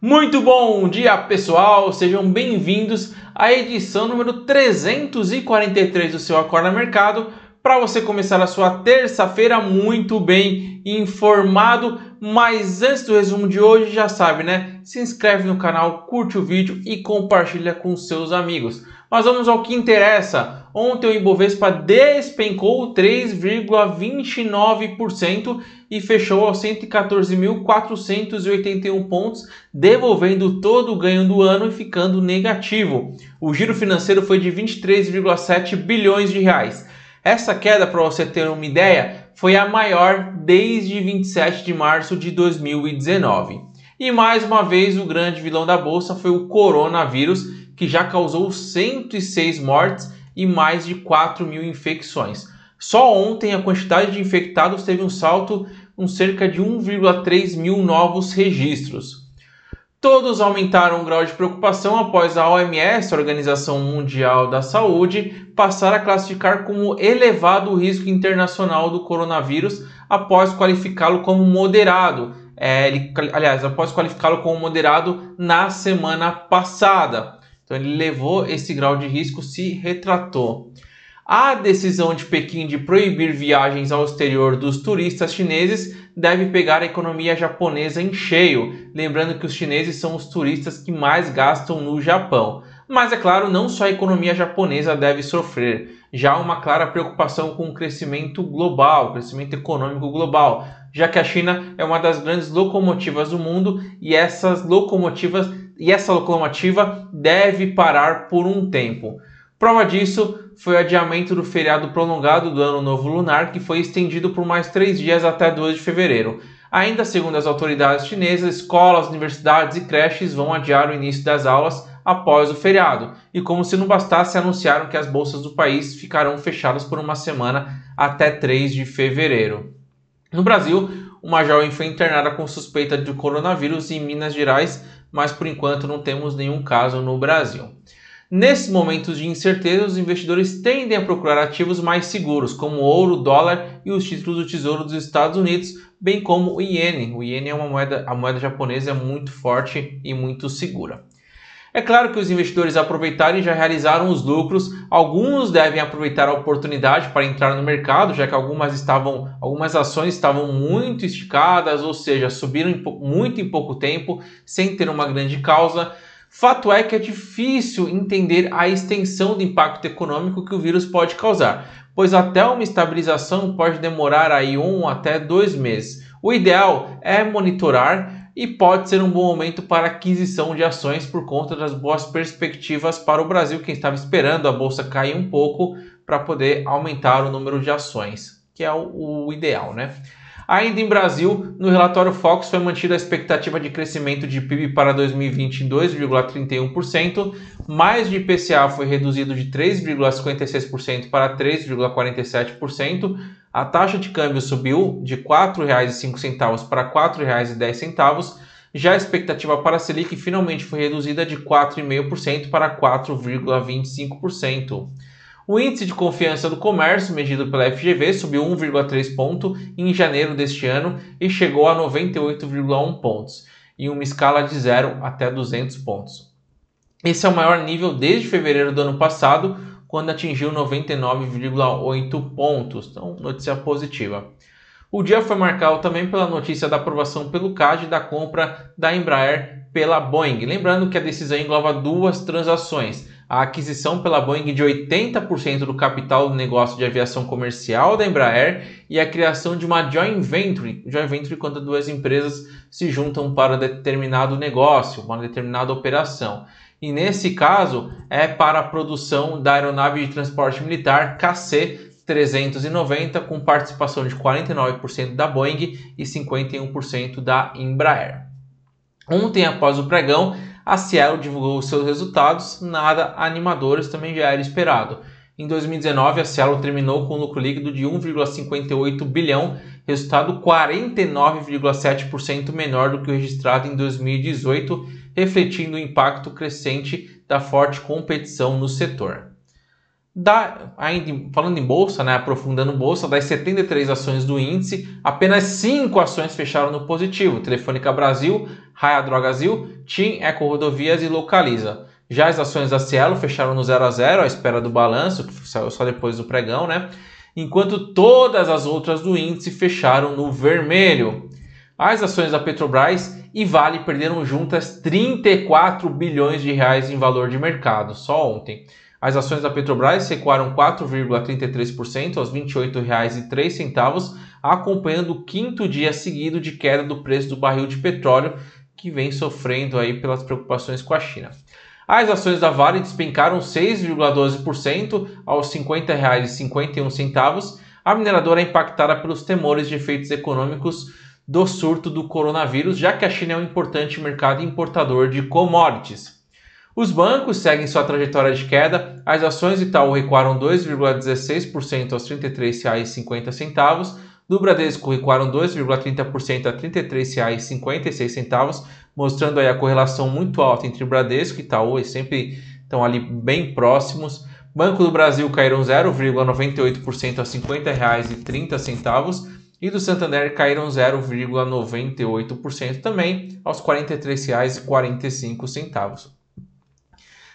Muito bom dia, pessoal! Sejam bem-vindos à edição número 343 do seu Acorda Mercado para você começar a sua terça-feira muito bem informado. Mas antes do resumo de hoje, já sabe, né? Se inscreve no canal, curte o vídeo e compartilha com seus amigos. Mas vamos ao que interessa. Ontem o Ibovespa despencou 3,29% e fechou aos 114.481 pontos, devolvendo todo o ganho do ano e ficando negativo. O giro financeiro foi de 23,7 bilhões de reais. Essa queda, para você ter uma ideia, foi a maior desde 27 de março de 2019. E mais uma vez, o grande vilão da bolsa foi o coronavírus, que já causou 106 mortes e mais de 4 mil infecções. Só ontem a quantidade de infectados teve um salto com cerca de 1,3 mil novos registros. Todos aumentaram o grau de preocupação após a OMS, a Organização Mundial da Saúde, passar a classificar como elevado o risco internacional do coronavírus após qualificá-lo como moderado. É, ele, aliás, após qualificá-lo como moderado na semana passada. Então ele levou esse grau de risco, se retratou. A decisão de Pequim de proibir viagens ao exterior dos turistas chineses deve pegar a economia japonesa em cheio, lembrando que os chineses são os turistas que mais gastam no Japão. Mas é claro, não só a economia japonesa deve sofrer, já há uma clara preocupação com o crescimento global, o crescimento econômico global, já que a China é uma das grandes locomotivas do mundo e essas locomotivas e essa locomotiva deve parar por um tempo. Prova disso foi o adiamento do feriado prolongado do Ano Novo Lunar, que foi estendido por mais três dias até 2 de fevereiro. Ainda segundo as autoridades chinesas, escolas, universidades e creches vão adiar o início das aulas após o feriado. E como se não bastasse, anunciaram que as bolsas do país ficarão fechadas por uma semana até 3 de fevereiro. No Brasil, uma jovem foi internada com suspeita de coronavírus em Minas Gerais mas por enquanto não temos nenhum caso no Brasil. Nesses momentos de incerteza, os investidores tendem a procurar ativos mais seguros, como ouro, dólar e os títulos do Tesouro dos Estados Unidos, bem como o iene. O iene é uma moeda, a moeda japonesa é muito forte e muito segura. É claro que os investidores aproveitaram e já realizaram os lucros. Alguns devem aproveitar a oportunidade para entrar no mercado, já que algumas estavam, algumas ações estavam muito esticadas, ou seja, subiram muito em pouco tempo, sem ter uma grande causa. Fato é que é difícil entender a extensão do impacto econômico que o vírus pode causar, pois até uma estabilização pode demorar aí um até dois meses. O ideal é monitorar e pode ser um bom momento para aquisição de ações por conta das boas perspectivas para o Brasil, quem estava esperando a bolsa cair um pouco para poder aumentar o número de ações, que é o, o ideal, né? Ainda em Brasil, no relatório Fox foi mantida a expectativa de crescimento de PIB para 2020 em 2,31%, mais de IPCA foi reduzido de 3,56% para 3,47%, a taxa de câmbio subiu de R$ 4,05 para R$ 4,10, já a expectativa para a Selic finalmente foi reduzida de 4,5% para 4,25%. O índice de confiança do comércio, medido pela FGV, subiu 1,3 ponto em janeiro deste ano e chegou a 98,1 pontos, em uma escala de 0 até 200 pontos. Esse é o maior nível desde fevereiro do ano passado, quando atingiu 99,8 pontos. Então, notícia positiva. O dia foi marcado também pela notícia da aprovação pelo CAD da compra da Embraer pela Boeing. Lembrando que a decisão engloba duas transações a aquisição pela Boeing de 80% do capital do negócio de aviação comercial da Embraer e a criação de uma joint venture, joint venture quando duas empresas se juntam para determinado negócio, uma determinada operação. E nesse caso é para a produção da aeronave de transporte militar KC 390 com participação de 49% da Boeing e 51% da Embraer. Ontem, após o pregão, a Cielo divulgou seus resultados, nada animadores, também já era esperado. Em 2019, a Cielo terminou com lucro líquido de 1,58 bilhão, resultado 49,7% menor do que o registrado em 2018, refletindo o impacto crescente da forte competição no setor. Da, ainda falando em bolsa, né, aprofundando bolsa, das 73 ações do índice, apenas 5 ações fecharam no positivo: Telefônica Brasil, Raia Drogasil, TIM, Eco Rodovias e Localiza. Já as ações da Cielo fecharam no 0 a 0 à espera do balanço, que saiu só depois do pregão, né? Enquanto todas as outras do índice fecharam no vermelho. As ações da Petrobras e Vale perderam juntas 34 bilhões de reais em valor de mercado só ontem. As ações da Petrobras recuaram 4,33% aos R$ 28,03, acompanhando o quinto dia seguido de queda do preço do barril de petróleo, que vem sofrendo aí pelas preocupações com a China. As ações da Vale despencaram 6,12% aos R$ 50,51. A mineradora é impactada pelos temores de efeitos econômicos do surto do coronavírus, já que a China é um importante mercado importador de commodities. Os bancos seguem sua trajetória de queda. As ações Itaú recuaram 2,16% aos R$ 33,50. Do Bradesco recuaram 2,30% a R$ 33,56, mostrando aí a correlação muito alta entre Bradesco e Itaú, e sempre estão ali bem próximos. Banco do Brasil caíram 0,98% a R$ 50,30 e do Santander caíram 0,98% também aos R$ 43,45.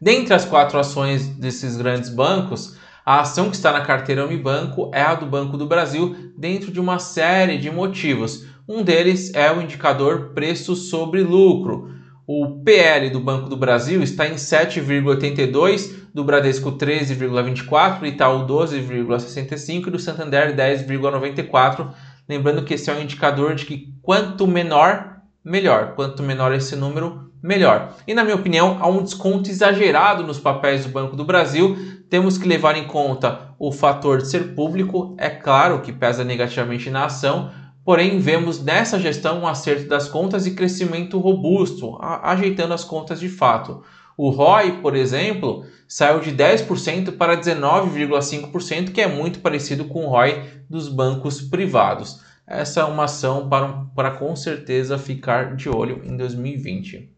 Dentre as quatro ações desses grandes bancos, a ação que está na carteira Unibanco é a do Banco do Brasil, dentro de uma série de motivos. Um deles é o indicador preço sobre lucro. O PL do Banco do Brasil está em 7,82, do Bradesco 13,24, do Itaú 12,65 e do Santander 10,94. Lembrando que esse é um indicador de que quanto menor, melhor. Quanto menor esse número, melhor. E na minha opinião, há um desconto exagerado nos papéis do Banco do Brasil. Temos que levar em conta o fator de ser público, é claro que pesa negativamente na ação, porém vemos nessa gestão um acerto das contas e crescimento robusto, ajeitando as contas de fato. O ROI, por exemplo, saiu de 10% para 19,5%, que é muito parecido com o ROI dos bancos privados. Essa é uma ação para, para com certeza ficar de olho em 2020.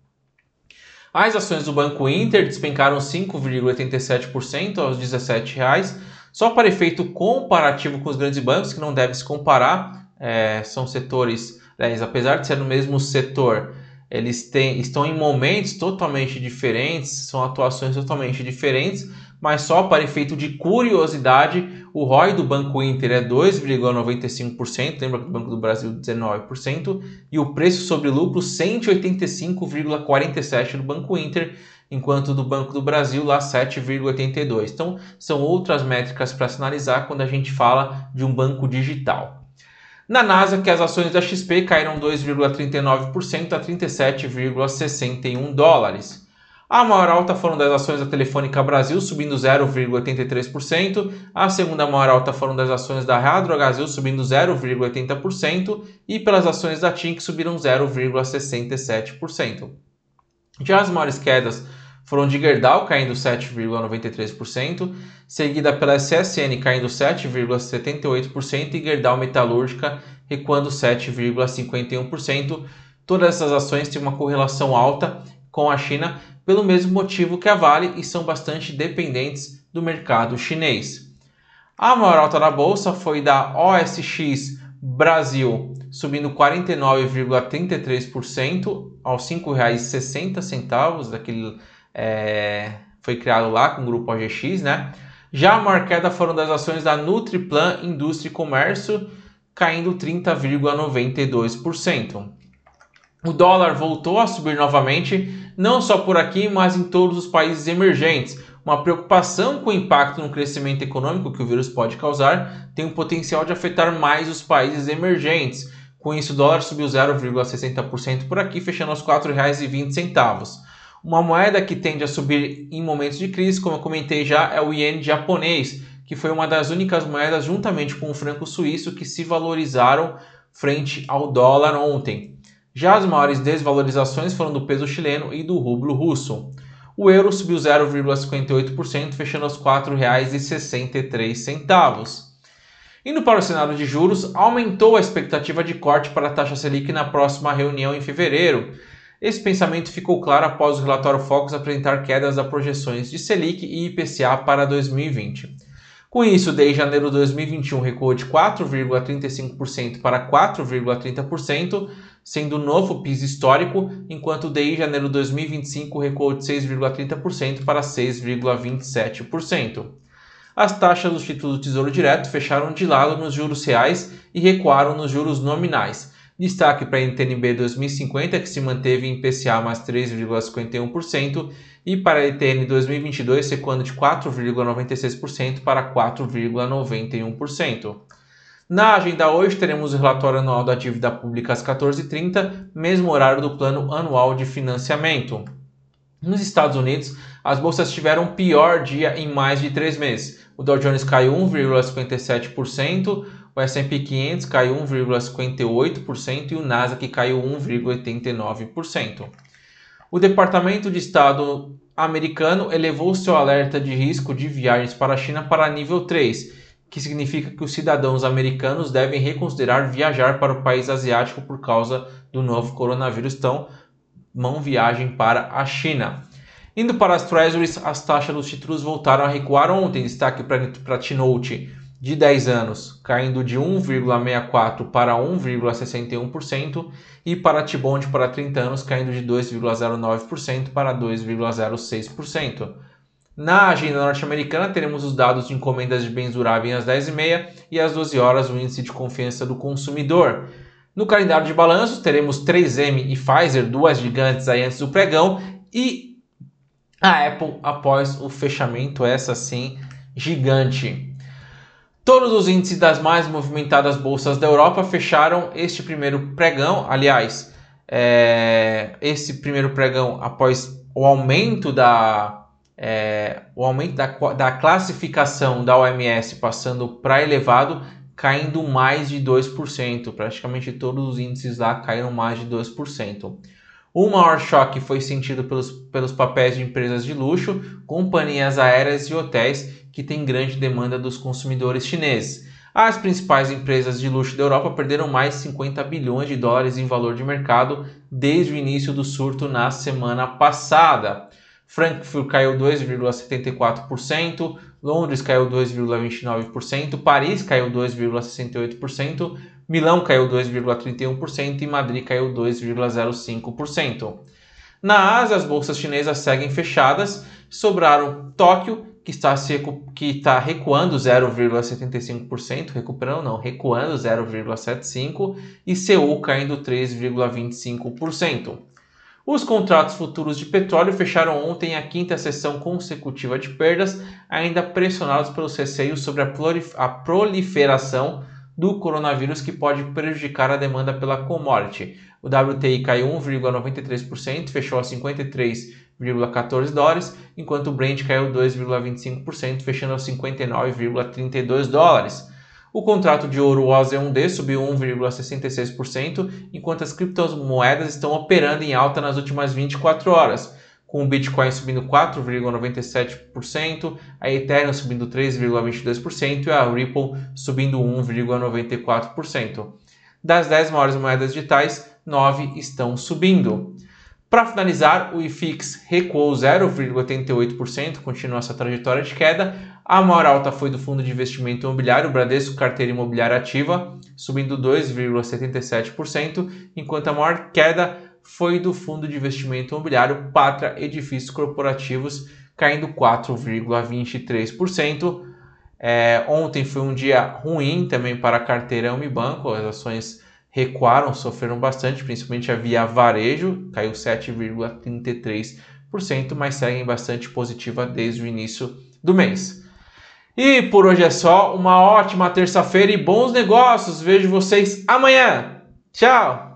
As ações do Banco Inter despencaram 5,87% aos R$ 17,00, só para efeito comparativo com os grandes bancos, que não deve se comparar, é, são setores, apesar de ser no mesmo setor, eles têm, estão em momentos totalmente diferentes, são atuações totalmente diferentes, mas só para efeito de curiosidade, o ROI do Banco Inter é 2,95%, lembra que o Banco do Brasil 19%, e o preço sobre lucro 185,47% do Banco Inter, enquanto do Banco do Brasil lá 7,82%. Então, são outras métricas para sinalizar quando a gente fala de um banco digital. Na NASA, que as ações da XP caíram 2,39% a 37,61 dólares. A maior alta foram das ações da Telefônica Brasil, subindo 0,83%. A segunda maior alta foram das ações da Radrogasil, subindo 0,80%. E pelas ações da TIM, que subiram 0,67%. Já as maiores quedas foram de Gerdau, caindo 7,93%, seguida pela SSN, caindo 7,78%, e Gerdau Metalúrgica, recuando 7,51%. Todas essas ações têm uma correlação alta com a China, pelo mesmo motivo que a Vale e são bastante dependentes do mercado chinês. A maior alta da bolsa foi da OSX Brasil, subindo 49,33% aos R$ 5,60, daquele é, foi criado lá com o grupo OGX, né? Já a queda foram das ações da Nutriplan Indústria e Comércio, caindo 30,92%. O dólar voltou a subir novamente não só por aqui, mas em todos os países emergentes. Uma preocupação com o impacto no crescimento econômico que o vírus pode causar tem o potencial de afetar mais os países emergentes. Com isso, o dólar subiu 0,60% por aqui, fechando aos R$ 4,20. Uma moeda que tende a subir em momentos de crise, como eu comentei já, é o iene japonês, que foi uma das únicas moedas, juntamente com o franco suíço, que se valorizaram frente ao dólar ontem. Já as maiores desvalorizações foram do peso chileno e do rublo russo. O euro subiu 0,58%, fechando aos R$ 4,63. Indo para o cenário de juros, aumentou a expectativa de corte para a taxa Selic na próxima reunião em fevereiro. Esse pensamento ficou claro após o relatório Focus apresentar quedas das projeções de Selic e IPCA para 2020. Com isso, desde janeiro de 2021 recuou de 4,35% para 4,30%, sendo o novo piso histórico, enquanto desde janeiro de 2025 recuou de 6,30% para 6,27%. As taxas dos títulos do Tesouro Direto fecharam de lado nos juros reais e recuaram nos juros nominais Destaque para a NTNB 2050, que se manteve em PCA mais 3,51%, e para a ETN 2022, recuando de 4,96% para 4,91%. Na agenda hoje, teremos o relatório anual da dívida pública às 14h30, mesmo horário do plano anual de financiamento. Nos Estados Unidos, as bolsas tiveram pior dia em mais de três meses. O Dow Jones caiu 1,57%, o S&P 500 caiu 1,58% e o Nasdaq caiu 1,89%. O Departamento de Estado americano elevou seu alerta de risco de viagens para a China para nível 3, que significa que os cidadãos americanos devem reconsiderar viajar para o país asiático por causa do novo coronavírus, então mão viagem para a China. Indo para as Treasuries, as taxas dos títulos voltaram a recuar ontem, destaque para a T-Note de 10 anos, caindo de 1,64% para 1,61%, e para T-Bond para 30 anos, caindo de 2,09% para 2,06%. Na agenda norte-americana, teremos os dados de encomendas de bens duráveis às 10h30 e às 12 horas o índice de confiança do consumidor. No calendário de balanços, teremos 3M e Pfizer, duas gigantes aí antes do pregão, e a Apple após o fechamento, essa sim, gigante. Todos os índices das mais movimentadas bolsas da Europa fecharam este primeiro pregão. Aliás, é, esse primeiro pregão após o aumento da é, o aumento da, da classificação da OMS passando para elevado, caindo mais de 2%. Praticamente todos os índices lá caíram mais de 2%. O maior choque foi sentido pelos, pelos papéis de empresas de luxo, companhias aéreas e hotéis, que têm grande demanda dos consumidores chineses. As principais empresas de luxo da Europa perderam mais de 50 bilhões de dólares em valor de mercado desde o início do surto na semana passada. Frankfurt caiu 2,74%, Londres caiu 2,29%, Paris caiu 2,68%, Milão caiu 2,31% e Madrid caiu 2,05%. Na Ásia, as bolsas chinesas seguem fechadas, sobraram Tóquio, que está, se, que está recuando 0,75%, recuperando não, recuando 0,75%, e Seul caindo 3,25%. Os contratos futuros de petróleo fecharam ontem a quinta sessão consecutiva de perdas, ainda pressionados pelos receios sobre a proliferação do coronavírus que pode prejudicar a demanda pela commodity. O WTI caiu 1,93%, fechou a 53,14 dólares, enquanto o Brent caiu 2,25%, fechando a 59,32 dólares. O contrato de ouro OZ1D subiu 1,66%, enquanto as criptomoedas estão operando em alta nas últimas 24 horas com o Bitcoin subindo 4,97%, a Ethereum subindo 3,22% e a Ripple subindo 1,94%. Das 10 maiores moedas digitais, 9 estão subindo. Para finalizar, o IFIX recuou 0,88%, continua essa trajetória de queda. A maior alta foi do fundo de investimento imobiliário Bradesco Carteira Imobiliária Ativa, subindo 2,77%, enquanto a maior queda foi do fundo de investimento imobiliário Patra Edifícios Corporativos, caindo 4,23%. É, ontem foi um dia ruim também para a carteira Unibanco, as ações recuaram, sofreram bastante, principalmente a Via Varejo, caiu 7,33%, mas seguem bastante positiva desde o início do mês. E por hoje é só, uma ótima terça-feira e bons negócios. Vejo vocês amanhã. Tchau!